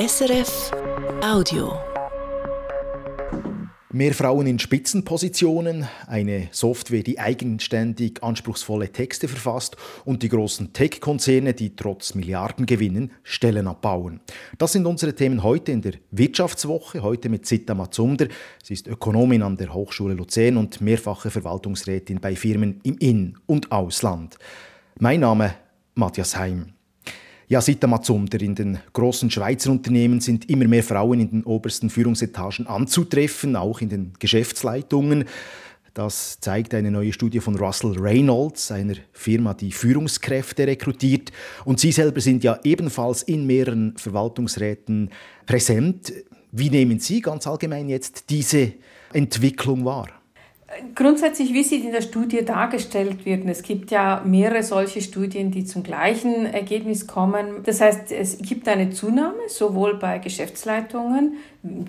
SRF Audio. Mehr Frauen in Spitzenpositionen, eine Software, die eigenständig anspruchsvolle Texte verfasst und die großen Tech-Konzerne, die trotz Milliardengewinnen Stellen abbauen. Das sind unsere Themen heute in der Wirtschaftswoche, heute mit Zita Mazumder. Sie ist Ökonomin an der Hochschule Luzern und mehrfache Verwaltungsrätin bei Firmen im In- und Ausland. Mein Name Matthias Heim. Ja, Sita Mazumder, in den großen Schweizer Unternehmen sind immer mehr Frauen in den obersten Führungsetagen anzutreffen, auch in den Geschäftsleitungen. Das zeigt eine neue Studie von Russell Reynolds, einer Firma, die Führungskräfte rekrutiert. Und Sie selber sind ja ebenfalls in mehreren Verwaltungsräten präsent. Wie nehmen Sie ganz allgemein jetzt diese Entwicklung wahr? Grundsätzlich, wie sie in der Studie dargestellt wird, es gibt ja mehrere solche Studien, die zum gleichen Ergebnis kommen. Das heißt, es gibt eine Zunahme, sowohl bei Geschäftsleitungen,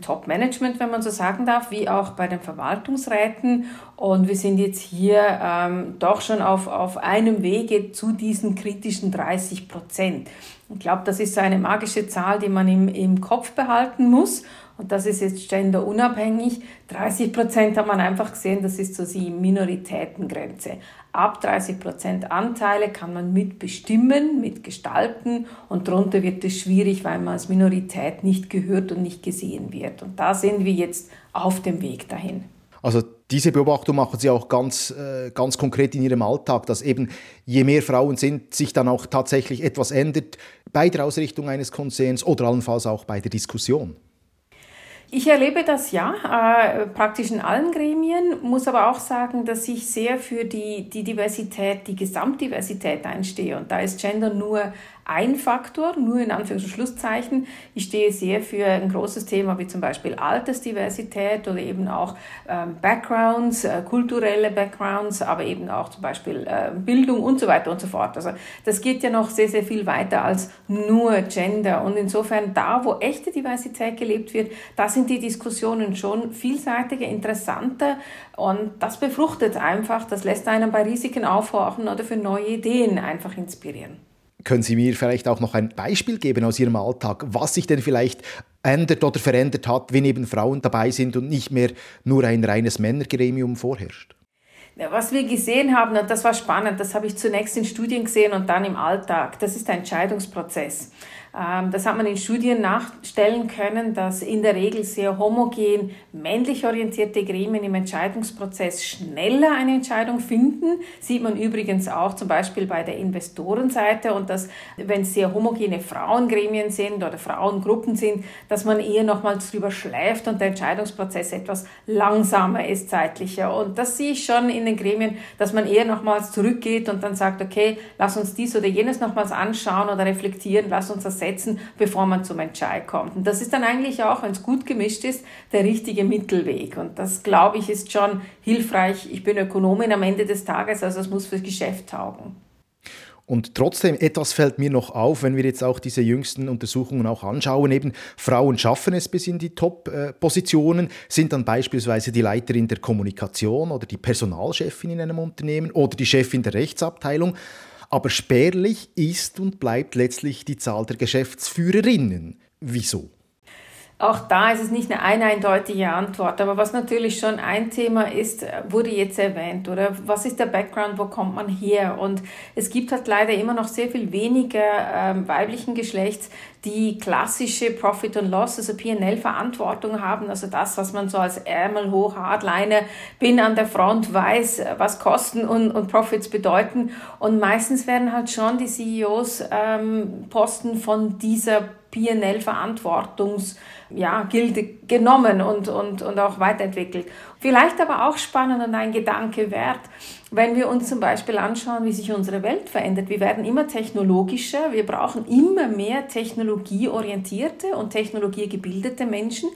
Top-Management, wenn man so sagen darf, wie auch bei den Verwaltungsräten. Und wir sind jetzt hier ähm, doch schon auf, auf einem Wege zu diesen kritischen 30 Prozent. Ich glaube, das ist so eine magische Zahl, die man im, im Kopf behalten muss und das ist jetzt genderunabhängig. 30 Prozent hat man einfach gesehen, das ist so die Minoritätengrenze. Ab 30 Prozent Anteile kann man mitbestimmen, mitgestalten und darunter wird es schwierig, weil man als Minorität nicht gehört und nicht gesehen wird. Und da sind wir jetzt auf dem Weg dahin. Also diese Beobachtung machen Sie auch ganz, äh, ganz konkret in Ihrem Alltag, dass eben je mehr Frauen sind, sich dann auch tatsächlich etwas ändert bei der Ausrichtung eines Konzerns oder allenfalls auch bei der Diskussion. Ich erlebe das ja, äh, praktisch in allen Gremien, muss aber auch sagen, dass ich sehr für die, die Diversität, die Gesamtdiversität einstehe. Und da ist Gender nur ein Faktor, nur in Anführungs- und Schlusszeichen. Ich stehe sehr für ein großes Thema wie zum Beispiel Altersdiversität oder eben auch ähm, Backgrounds, äh, kulturelle Backgrounds, aber eben auch zum Beispiel äh, Bildung und so weiter und so fort. Also das geht ja noch sehr, sehr viel weiter als nur Gender. Und insofern da, wo echte Diversität gelebt wird, da sind die Diskussionen schon vielseitiger, interessanter und das befruchtet einfach, das lässt einen bei Risiken aufhorchen oder für neue Ideen einfach inspirieren. Können Sie mir vielleicht auch noch ein Beispiel geben aus Ihrem Alltag, was sich denn vielleicht ändert oder verändert hat, wenn eben Frauen dabei sind und nicht mehr nur ein reines Männergremium vorherrscht? Was wir gesehen haben, und das war spannend, das habe ich zunächst in Studien gesehen und dann im Alltag, das ist der Entscheidungsprozess. Ähm, das hat man in Studien nachstellen können, dass in der Regel sehr homogen männlich orientierte Gremien im Entscheidungsprozess schneller eine Entscheidung finden. Sieht man übrigens auch zum Beispiel bei der Investorenseite und dass, wenn es sehr homogene Frauengremien sind oder Frauengruppen sind, dass man eher nochmals drüber schläft und der Entscheidungsprozess etwas langsamer ist zeitlicher. Und das sehe ich schon in den Gremien, dass man eher nochmals zurückgeht und dann sagt, okay, lass uns dies oder jenes nochmals anschauen oder reflektieren, lass uns das setzen, bevor man zum Entscheid kommt. Und das ist dann eigentlich auch, wenn es gut gemischt ist, der richtige Mittelweg. Und das, glaube ich, ist schon hilfreich. Ich bin Ökonomin am Ende des Tages, also es muss fürs Geschäft taugen. Und trotzdem, etwas fällt mir noch auf, wenn wir jetzt auch diese jüngsten Untersuchungen auch anschauen. Eben Frauen schaffen es bis in die Top-Positionen, sind dann beispielsweise die Leiterin der Kommunikation oder die Personalchefin in einem Unternehmen oder die Chefin der Rechtsabteilung. Aber spärlich ist und bleibt letztlich die Zahl der Geschäftsführerinnen. Wieso? Auch da ist es nicht eine eindeutige Antwort. Aber was natürlich schon ein Thema ist, wurde jetzt erwähnt, oder was ist der Background, wo kommt man her? Und es gibt halt leider immer noch sehr viel weniger ähm, weiblichen Geschlechts, die klassische Profit and Loss, also P&L-Verantwortung haben, also das, was man so als Ärmel hoch, Hardliner, bin an der Front, weiß, was Kosten und, und Profits bedeuten. Und meistens werden halt schon die CEOs ähm, Posten von dieser PNL-Verantwortungs- ja, Gilde genommen und, und, und auch weiterentwickelt. Vielleicht aber auch spannend und ein Gedanke wert, wenn wir uns zum Beispiel anschauen, wie sich unsere Welt verändert. Wir werden immer technologischer, wir brauchen immer mehr technologieorientierte und technologiegebildete Menschen.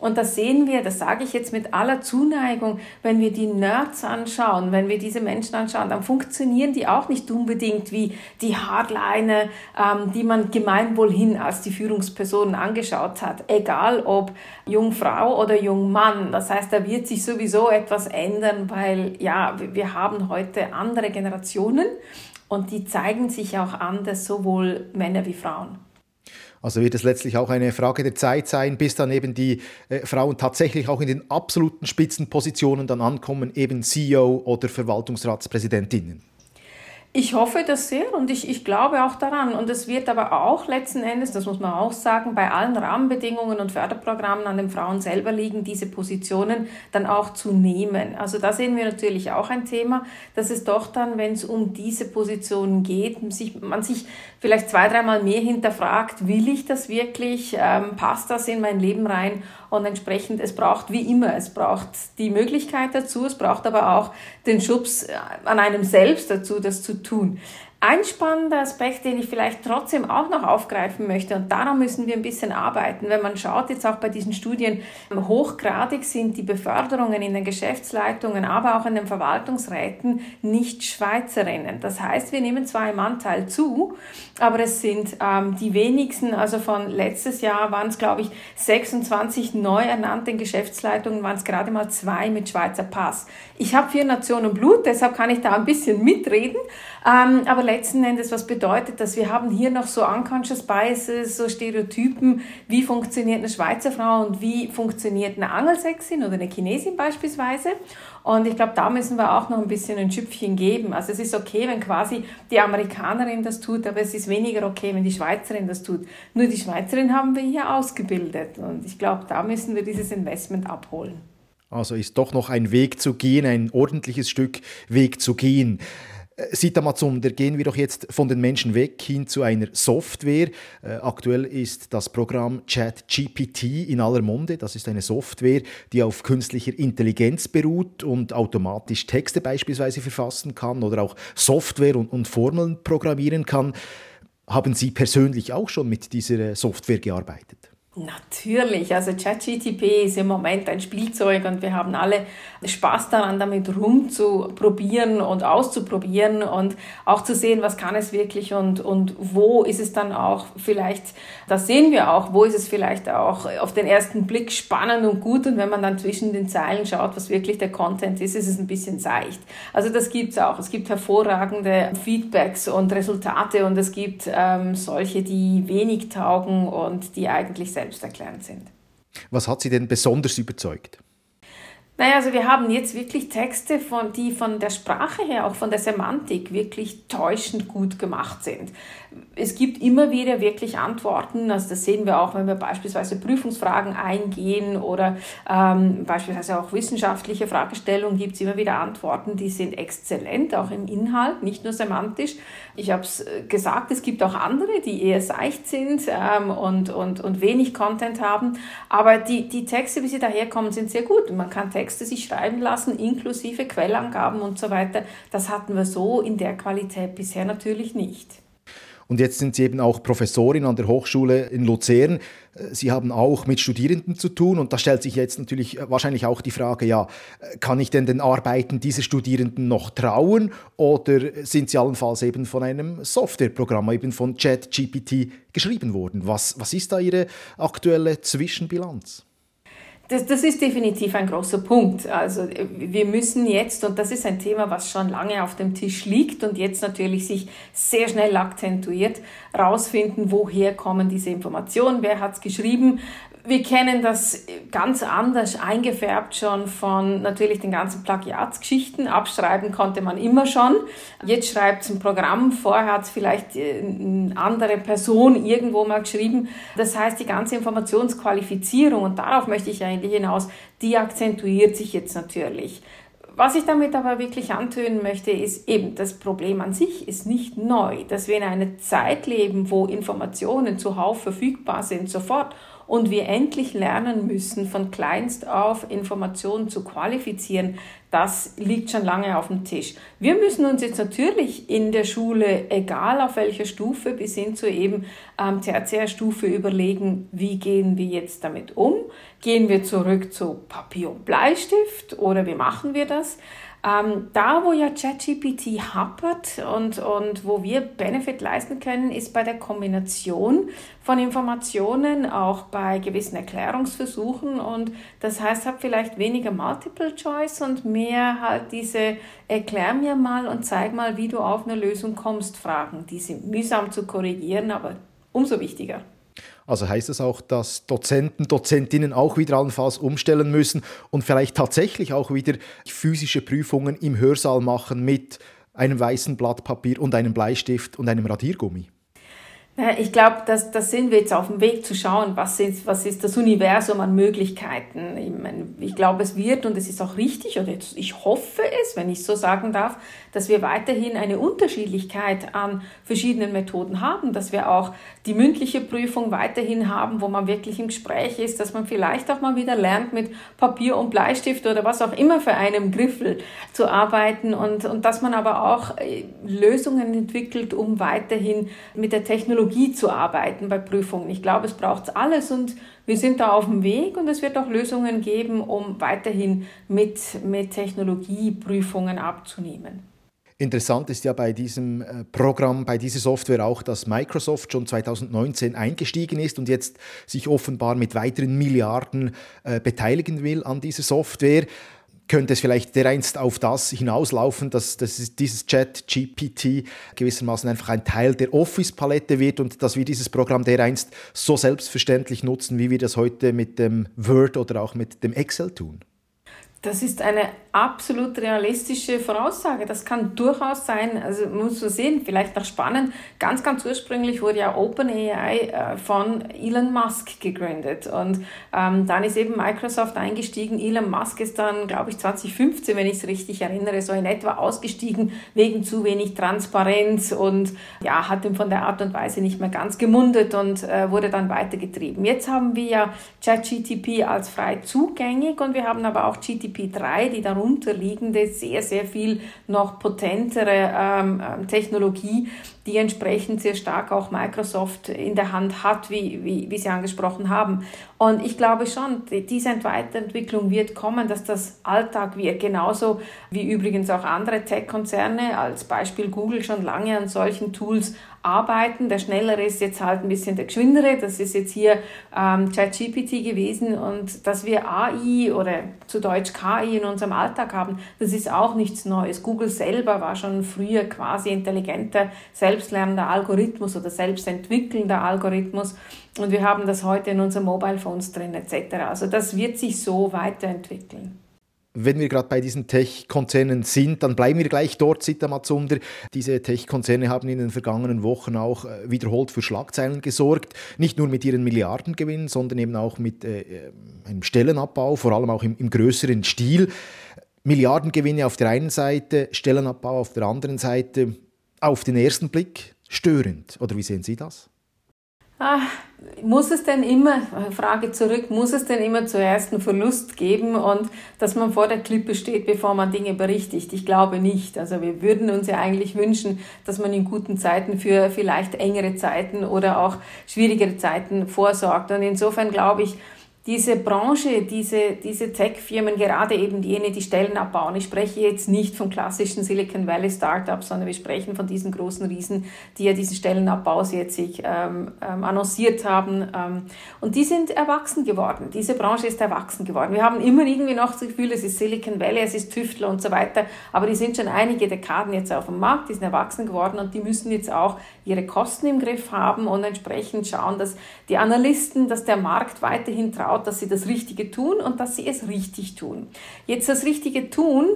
Und das sehen wir, das sage ich jetzt mit aller Zuneigung, wenn wir die Nerds anschauen, wenn wir diese Menschen anschauen, dann funktionieren die auch nicht unbedingt wie die Hardliner, ähm, die man gemeinwohlhin als die Führungspersonen angeschaut hat. Egal ob Jungfrau oder Jungmann. Das heißt, da wird sich sowieso etwas ändern, weil ja, wir haben heute andere Generationen und die zeigen sich auch anders, sowohl Männer wie Frauen. Also wird es letztlich auch eine Frage der Zeit sein, bis dann eben die äh, Frauen tatsächlich auch in den absoluten Spitzenpositionen dann ankommen, eben CEO oder Verwaltungsratspräsidentinnen. Ich hoffe das sehr und ich, ich glaube auch daran. Und es wird aber auch letzten Endes, das muss man auch sagen, bei allen Rahmenbedingungen und Förderprogrammen an den Frauen selber liegen, diese Positionen dann auch zu nehmen. Also da sehen wir natürlich auch ein Thema, dass es doch dann, wenn es um diese Positionen geht, sich, man sich vielleicht zwei, dreimal mehr hinterfragt, will ich das wirklich, ähm, passt das in mein Leben rein? Und entsprechend, es braucht wie immer, es braucht die Möglichkeit dazu, es braucht aber auch den Schubs äh, an einem selbst dazu, das zu tun. Ein spannender Aspekt, den ich vielleicht trotzdem auch noch aufgreifen möchte, und daran müssen wir ein bisschen arbeiten, wenn man schaut jetzt auch bei diesen Studien, hochgradig sind die Beförderungen in den Geschäftsleitungen, aber auch in den Verwaltungsräten nicht Schweizerinnen. Das heißt, wir nehmen zwar im Anteil zu, aber es sind ähm, die wenigsten, also von letztes Jahr waren es, glaube ich, 26 neu ernannten Geschäftsleitungen, waren es gerade mal zwei mit Schweizer Pass. Ich habe vier Nationen Blut, deshalb kann ich da ein bisschen mitreden, ähm, aber letzten Endes, was bedeutet das? Wir haben hier noch so unconscious biases, so Stereotypen, wie funktioniert eine Schweizer Frau und wie funktioniert eine Angelsächsin oder eine Chinesin beispielsweise. Und ich glaube, da müssen wir auch noch ein bisschen ein Schüpfchen geben. Also es ist okay, wenn quasi die Amerikanerin das tut, aber es ist weniger okay, wenn die Schweizerin das tut. Nur die Schweizerin haben wir hier ausgebildet. Und ich glaube, da müssen wir dieses Investment abholen. Also ist doch noch ein Weg zu gehen, ein ordentliches Stück Weg zu gehen. Seit Amazon, da gehen wir doch jetzt von den Menschen weg hin zu einer Software. Äh, aktuell ist das Programm ChatGPT in aller Munde. Das ist eine Software, die auf künstlicher Intelligenz beruht und automatisch Texte beispielsweise verfassen kann oder auch Software und, und Formeln programmieren kann. Haben Sie persönlich auch schon mit dieser Software gearbeitet? Natürlich, also ChatGTP ist im Moment ein Spielzeug und wir haben alle Spaß daran, damit rumzuprobieren und auszuprobieren und auch zu sehen, was kann es wirklich und, und wo ist es dann auch vielleicht, das sehen wir auch, wo ist es vielleicht auch auf den ersten Blick spannend und gut und wenn man dann zwischen den Zeilen schaut, was wirklich der Content ist, ist es ein bisschen seicht. Also das gibt's auch. Es gibt hervorragende Feedbacks und Resultate und es gibt ähm, solche, die wenig taugen und die eigentlich selbsterklärend sind. Was hat Sie denn besonders überzeugt? Naja, also wir haben jetzt wirklich Texte, von, die von der Sprache her, auch von der Semantik wirklich täuschend gut gemacht sind es gibt immer wieder wirklich Antworten. Also das sehen wir auch, wenn wir beispielsweise Prüfungsfragen eingehen oder ähm, beispielsweise auch wissenschaftliche Fragestellungen gibt es immer wieder Antworten, die sind exzellent, auch im Inhalt, nicht nur semantisch. Ich habe es äh, gesagt, es gibt auch andere, die eher seicht sind ähm, und, und, und wenig Content haben. Aber die, die Texte, wie sie daherkommen, sind sehr gut. Man kann Texte sich schreiben lassen, inklusive Quellangaben und so weiter. Das hatten wir so in der Qualität bisher natürlich nicht. Und jetzt sind Sie eben auch Professorin an der Hochschule in Luzern. Sie haben auch mit Studierenden zu tun und da stellt sich jetzt natürlich wahrscheinlich auch die Frage, ja, kann ich denn den Arbeiten dieser Studierenden noch trauen oder sind sie allenfalls eben von einem Softwareprogramm, eben von ChatGPT geschrieben worden? Was, was ist da Ihre aktuelle Zwischenbilanz? Das, das ist definitiv ein großer Punkt. Also wir müssen jetzt, und das ist ein Thema, was schon lange auf dem Tisch liegt und jetzt natürlich sich sehr schnell akzentuiert, rausfinden, woher kommen diese Informationen, wer hat es geschrieben, wir kennen das ganz anders eingefärbt schon von natürlich den ganzen Plagiatsgeschichten. Abschreiben konnte man immer schon. Jetzt schreibt es ein Programm, vorher hat es vielleicht äh, eine andere Person irgendwo mal geschrieben. Das heißt, die ganze Informationsqualifizierung, und darauf möchte ich eigentlich hinaus, die akzentuiert sich jetzt natürlich. Was ich damit aber wirklich antönen möchte, ist eben, das Problem an sich ist nicht neu, dass wir in einer Zeit leben, wo Informationen zuhauf verfügbar sind, sofort und wir endlich lernen müssen, von kleinst auf Informationen zu qualifizieren, das liegt schon lange auf dem Tisch. Wir müssen uns jetzt natürlich in der Schule, egal auf welcher Stufe, bis hin zur eben ähm, Tertiärstufe überlegen, wie gehen wir jetzt damit um? Gehen wir zurück zu Papier und Bleistift oder wie machen wir das? Ähm, da, wo ja ChatGPT happert und, und wo wir Benefit leisten können, ist bei der Kombination von Informationen, auch bei gewissen Erklärungsversuchen. Und das heißt, hab vielleicht weniger Multiple Choice und mehr halt diese Erklär mir mal und zeig mal, wie du auf eine Lösung kommst, Fragen. Die sind mühsam zu korrigieren, aber umso wichtiger. Also heißt das auch, dass Dozenten, Dozentinnen auch wieder allenfalls umstellen müssen und vielleicht tatsächlich auch wieder physische Prüfungen im Hörsaal machen mit einem weißen Blatt Papier und einem Bleistift und einem Radiergummi? Ich glaube, das, das sind wir jetzt auf dem Weg zu schauen, was ist, was ist das Universum an Möglichkeiten. Ich, meine, ich glaube, es wird und es ist auch richtig, oder ich hoffe es, wenn ich so sagen darf, dass wir weiterhin eine Unterschiedlichkeit an verschiedenen Methoden haben, dass wir auch die mündliche Prüfung weiterhin haben, wo man wirklich im Gespräch ist, dass man vielleicht auch mal wieder lernt, mit Papier und Bleistift oder was auch immer für einen Griffel zu arbeiten und, und dass man aber auch äh, Lösungen entwickelt, um weiterhin mit der Technologie zu arbeiten bei Prüfungen. Ich glaube, es braucht alles und wir sind da auf dem Weg und es wird auch Lösungen geben, um weiterhin mit, mit Technologie Prüfungen abzunehmen. Interessant ist ja bei diesem äh, Programm, bei dieser Software auch, dass Microsoft schon 2019 eingestiegen ist und jetzt sich offenbar mit weiteren Milliarden äh, beteiligen will an dieser Software. Könnte es vielleicht dereinst auf das hinauslaufen, dass, dass dieses Chat-GPT gewissermaßen einfach ein Teil der Office-Palette wird und dass wir dieses Programm dereinst so selbstverständlich nutzen, wie wir das heute mit dem Word oder auch mit dem Excel tun? Das ist eine absolut realistische Voraussage. Das kann durchaus sein. Also muss man sehen, vielleicht noch spannend. Ganz, ganz ursprünglich wurde ja OpenAI äh, von Elon Musk gegründet und ähm, dann ist eben Microsoft eingestiegen. Elon Musk ist dann, glaube ich, 2015, wenn ich es richtig erinnere, so in etwa ausgestiegen wegen zu wenig Transparenz und ja, hat ihm von der Art und Weise nicht mehr ganz gemundet und äh, wurde dann weitergetrieben. Jetzt haben wir ja ChatGTP als frei zugänglich und wir haben aber auch GTP 3, die darunterliegende, sehr, sehr viel noch potentere ähm, ähm, Technologie, die entsprechend sehr stark auch Microsoft in der Hand hat, wie, wie, wie Sie angesprochen haben. Und ich glaube schon, diese Weiterentwicklung wird kommen, dass das Alltag wird, genauso wie übrigens auch andere Tech-Konzerne, als Beispiel Google schon lange an solchen Tools arbeiten. Der schnellere ist jetzt halt ein bisschen der geschwindere. Das ist jetzt hier ähm, ChatGPT gewesen und dass wir AI oder zu Deutsch KI in unserem Alltag haben, das ist auch nichts Neues. Google selber war schon früher quasi intelligenter, selbstlernender Algorithmus oder selbstentwickelnder Algorithmus und wir haben das heute in unseren Mobile Phones drin etc. Also das wird sich so weiterentwickeln. Wenn wir gerade bei diesen Tech-Konzernen sind, dann bleiben wir gleich dort, Sita Matsunder. Diese Tech-Konzerne haben in den vergangenen Wochen auch äh, wiederholt für Schlagzeilen gesorgt. Nicht nur mit ihren Milliardengewinnen, sondern eben auch mit äh, äh, einem Stellenabbau, vor allem auch im, im größeren Stil. Milliardengewinne auf der einen Seite, Stellenabbau auf der anderen Seite. Auf den ersten Blick störend. Oder wie sehen Sie das? Ah, muss es denn immer, Frage zurück, muss es denn immer zuerst einen Verlust geben und dass man vor der Klippe steht, bevor man Dinge berichtigt? Ich glaube nicht. Also wir würden uns ja eigentlich wünschen, dass man in guten Zeiten für vielleicht engere Zeiten oder auch schwierigere Zeiten vorsorgt. Und insofern glaube ich, diese Branche, diese, diese Tech-Firmen, gerade eben jene, die Stellen abbauen. Ich spreche jetzt nicht von klassischen Silicon Valley Startups, sondern wir sprechen von diesen großen Riesen, die ja diesen Stellenabbau jetzt sich ähm, ähm, annonciert haben. Ähm, und die sind erwachsen geworden. Diese Branche ist erwachsen geworden. Wir haben immer irgendwie noch das Gefühl, es ist Silicon Valley, es ist Tüftler und so weiter. Aber die sind schon einige Dekaden jetzt auf dem Markt, die sind erwachsen geworden und die müssen jetzt auch ihre Kosten im Griff haben und entsprechend schauen, dass die Analysten, dass der Markt weiterhin traut, dass sie das Richtige tun und dass sie es richtig tun. Jetzt das Richtige tun,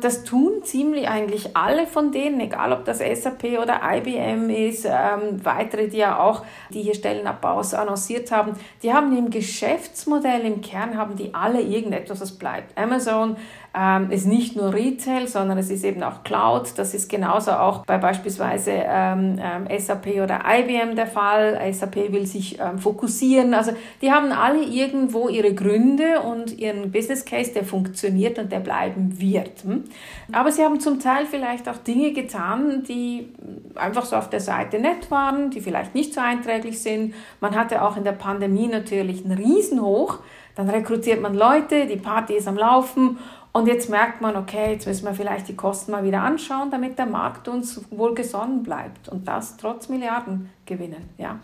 das tun ziemlich eigentlich alle von denen, egal ob das SAP oder IBM ist, ähm, weitere, die ja auch, die hier Stellenabbaus annonciert haben, die haben im Geschäftsmodell im Kern haben die alle irgendetwas, was bleibt. Amazon ähm, ist nicht nur Retail, sondern es ist eben auch Cloud. Das ist genauso auch bei beispielsweise ähm, ähm, SAP oder IBM der Fall. SAP will sich ähm, fokussieren. Also die haben alle irgendwo ihre Gründe und ihren Business Case, der funktioniert und der bleiben wird. Hm? Aber sie haben zum Teil vielleicht auch Dinge getan, die einfach so auf der Seite nett waren, die vielleicht nicht so einträglich sind. Man hatte auch in der Pandemie natürlich einen Riesenhoch. Dann rekrutiert man Leute, die Party ist am Laufen und jetzt merkt man, okay, jetzt müssen wir vielleicht die Kosten mal wieder anschauen, damit der Markt uns wohlgesonnen bleibt. Und das trotz Milliardengewinnen, ja.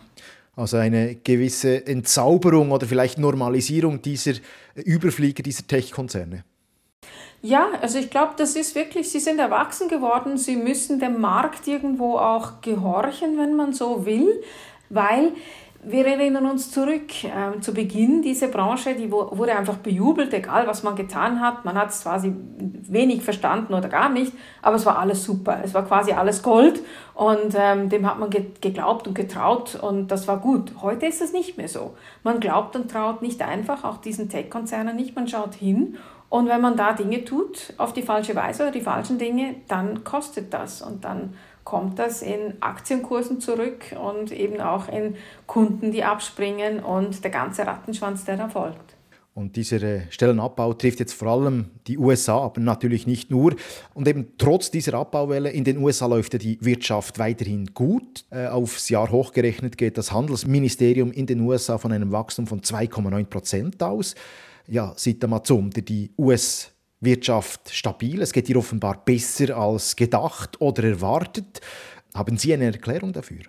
Also eine gewisse Entzauberung oder vielleicht Normalisierung dieser Überflieger, dieser Tech-Konzerne. Ja, also ich glaube, das ist wirklich, sie sind erwachsen geworden, sie müssen dem Markt irgendwo auch gehorchen, wenn man so will, weil wir erinnern uns zurück ähm, zu Beginn diese Branche, die wurde einfach bejubelt, egal was man getan hat. Man hat es quasi wenig verstanden oder gar nicht, aber es war alles super. Es war quasi alles Gold und ähm, dem hat man ge geglaubt und getraut und das war gut. Heute ist es nicht mehr so. Man glaubt und traut nicht einfach, auch diesen Tech-Konzernen nicht. Man schaut hin und wenn man da Dinge tut auf die falsche Weise oder die falschen Dinge, dann kostet das und dann kommt das in Aktienkursen zurück und eben auch in Kunden, die abspringen und der ganze Rattenschwanz, der da folgt. Und dieser äh, Stellenabbau trifft jetzt vor allem die USA, aber natürlich nicht nur. Und eben trotz dieser Abbauwelle in den USA läuft die Wirtschaft weiterhin gut. Äh, aufs Jahr hochgerechnet geht das Handelsministerium in den USA von einem Wachstum von 2,9 Prozent aus. Ja, sieht mal zum, die US Wirtschaft stabil. Es geht ihr offenbar besser als gedacht oder erwartet. Haben Sie eine Erklärung dafür?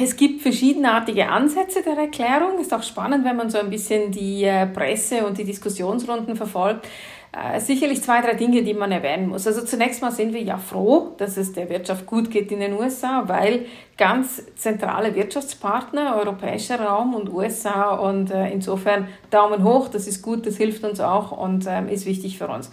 Es gibt verschiedenartige Ansätze der Erklärung. Ist auch spannend, wenn man so ein bisschen die äh, Presse und die Diskussionsrunden verfolgt. Äh, sicherlich zwei, drei Dinge, die man erwähnen muss. Also zunächst mal sind wir ja froh, dass es der Wirtschaft gut geht in den USA, weil ganz zentrale Wirtschaftspartner, europäischer Raum und USA und äh, insofern Daumen hoch, das ist gut, das hilft uns auch und ähm, ist wichtig für uns.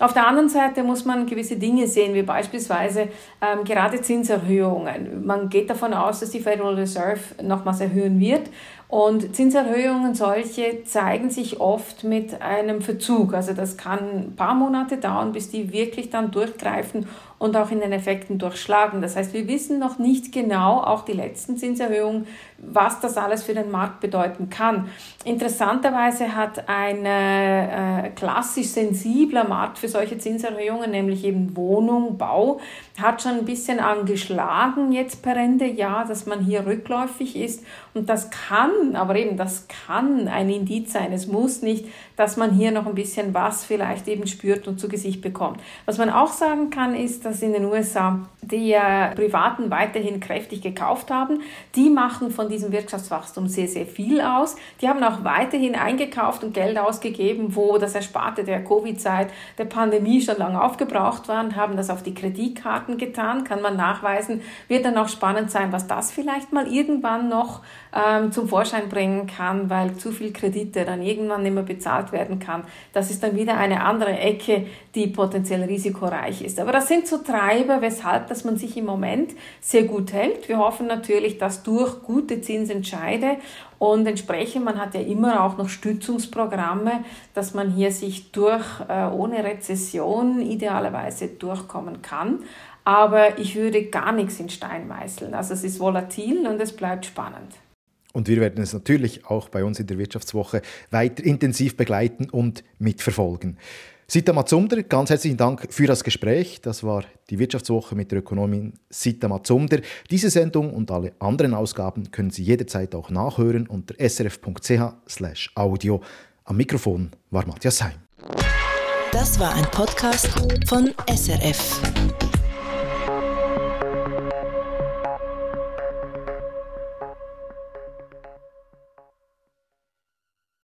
Auf der anderen Seite muss man gewisse Dinge sehen, wie beispielsweise ähm, gerade Zinserhöhungen. Man geht davon aus, dass die Federal Reserve nochmals erhöhen wird. Und Zinserhöhungen solche zeigen sich oft mit einem Verzug. Also das kann ein paar Monate dauern, bis die wirklich dann durchgreifen und auch in den Effekten durchschlagen. Das heißt, wir wissen noch nicht genau, auch die letzten Zinserhöhungen, was das alles für den Markt bedeuten kann. Interessanterweise hat ein äh, klassisch sensibler Markt für solche Zinserhöhungen, nämlich eben Wohnung, Bau, hat schon ein bisschen angeschlagen jetzt per Ende Jahr, dass man hier rückläufig ist. Und das kann, aber eben das kann ein Indiz sein. Es muss nicht, dass man hier noch ein bisschen was vielleicht eben spürt und zu Gesicht bekommt. Was man auch sagen kann, ist, dass in den USA die äh, Privaten weiterhin kräftig gekauft haben. Die machen von diesem Wirtschaftswachstum sehr, sehr viel aus. Die haben auch weiterhin eingekauft und Geld ausgegeben, wo das Ersparte der Covid-Zeit, der Pandemie schon lange aufgebraucht war und haben das auf die Kreditkarten getan. Kann man nachweisen. Wird dann auch spannend sein, was das vielleicht mal irgendwann noch ähm, zum Vorschein bringen kann, weil zu viel Kredite dann irgendwann nicht mehr bezahlt werden kann. Das ist dann wieder eine andere Ecke, die potenziell risikoreich ist. Aber das sind so Treiber, weshalb dass man sich im Moment sehr gut hält. Wir hoffen natürlich, dass durch gute Zinsentscheide und entsprechend, man hat ja immer auch noch Stützungsprogramme, dass man hier sich durch äh, ohne Rezession idealerweise durchkommen kann. Aber ich würde gar nichts in Stein meißeln. Also es ist volatil und es bleibt spannend. Und wir werden es natürlich auch bei uns in der Wirtschaftswoche weiter intensiv begleiten und mitverfolgen. Sita Matzumder, ganz herzlichen Dank für das Gespräch. Das war die Wirtschaftswoche mit der Ökonomin Sita Matzumder. Diese Sendung und alle anderen Ausgaben können Sie jederzeit auch nachhören unter srf.ch/audio. Am Mikrofon war Matthias Heim. Das war ein Podcast von SRF.